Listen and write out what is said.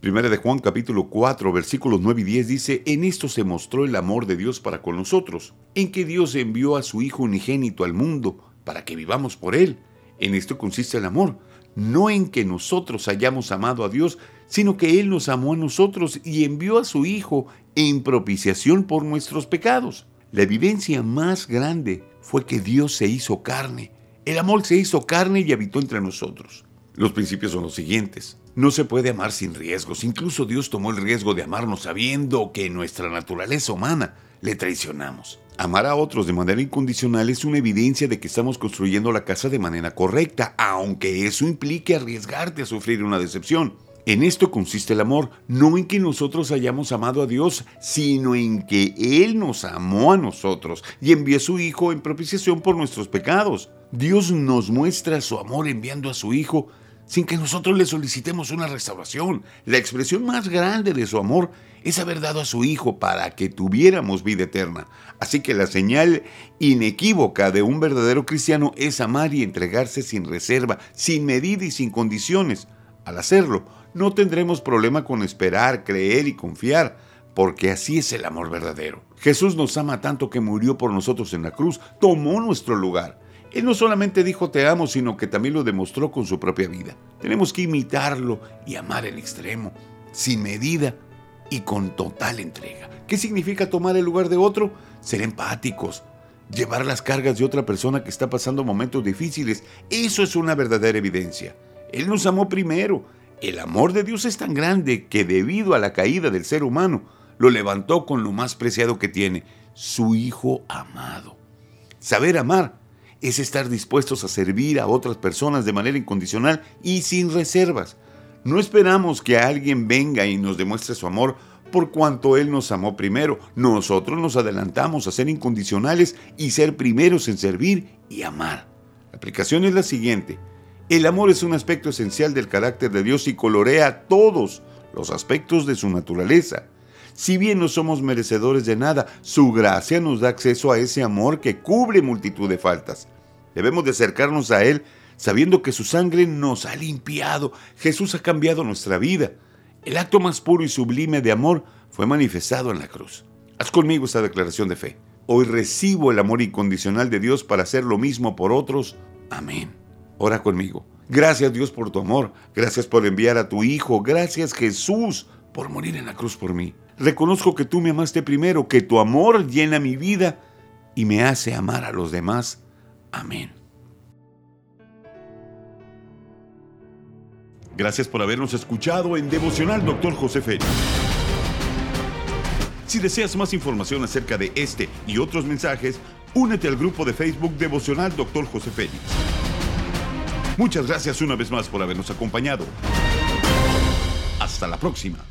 Primera de Juan capítulo 4 versículos 9 y 10 dice, en esto se mostró el amor de Dios para con nosotros, en que Dios envió a su Hijo unigénito al mundo para que vivamos por Él. En esto consiste el amor, no en que nosotros hayamos amado a Dios, sino que Él nos amó a nosotros y envió a su Hijo en propiciación por nuestros pecados. La evidencia más grande fue que Dios se hizo carne. El amor se hizo carne y habitó entre nosotros. Los principios son los siguientes. No se puede amar sin riesgos. Incluso Dios tomó el riesgo de amarnos sabiendo que en nuestra naturaleza humana le traicionamos. Amar a otros de manera incondicional es una evidencia de que estamos construyendo la casa de manera correcta, aunque eso implique arriesgarte a sufrir una decepción. En esto consiste el amor, no en que nosotros hayamos amado a Dios, sino en que Él nos amó a nosotros y envió a su Hijo en propiciación por nuestros pecados. Dios nos muestra su amor enviando a su Hijo sin que nosotros le solicitemos una restauración. La expresión más grande de su amor es haber dado a su Hijo para que tuviéramos vida eterna. Así que la señal inequívoca de un verdadero cristiano es amar y entregarse sin reserva, sin medida y sin condiciones. Al hacerlo, no tendremos problema con esperar, creer y confiar, porque así es el amor verdadero. Jesús nos ama tanto que murió por nosotros en la cruz, tomó nuestro lugar él no solamente dijo te amo, sino que también lo demostró con su propia vida. Tenemos que imitarlo y amar en extremo, sin medida y con total entrega. ¿Qué significa tomar el lugar de otro? Ser empáticos, llevar las cargas de otra persona que está pasando momentos difíciles. Eso es una verdadera evidencia. Él nos amó primero. El amor de Dios es tan grande que debido a la caída del ser humano, lo levantó con lo más preciado que tiene, su Hijo amado. Saber amar es estar dispuestos a servir a otras personas de manera incondicional y sin reservas. No esperamos que alguien venga y nos demuestre su amor por cuanto Él nos amó primero. Nosotros nos adelantamos a ser incondicionales y ser primeros en servir y amar. La aplicación es la siguiente. El amor es un aspecto esencial del carácter de Dios y colorea todos los aspectos de su naturaleza. Si bien no somos merecedores de nada, su gracia nos da acceso a ese amor que cubre multitud de faltas. Debemos de acercarnos a Él sabiendo que su sangre nos ha limpiado. Jesús ha cambiado nuestra vida. El acto más puro y sublime de amor fue manifestado en la cruz. Haz conmigo esta declaración de fe. Hoy recibo el amor incondicional de Dios para hacer lo mismo por otros. Amén. Ora conmigo. Gracias Dios por tu amor. Gracias por enviar a tu Hijo. Gracias Jesús por morir en la cruz por mí. Reconozco que tú me amaste primero, que tu amor llena mi vida y me hace amar a los demás. Amén. Gracias por habernos escuchado en Devocional Dr. José Félix. Si deseas más información acerca de este y otros mensajes, únete al grupo de Facebook Devocional Dr. José Félix. Muchas gracias una vez más por habernos acompañado. Hasta la próxima.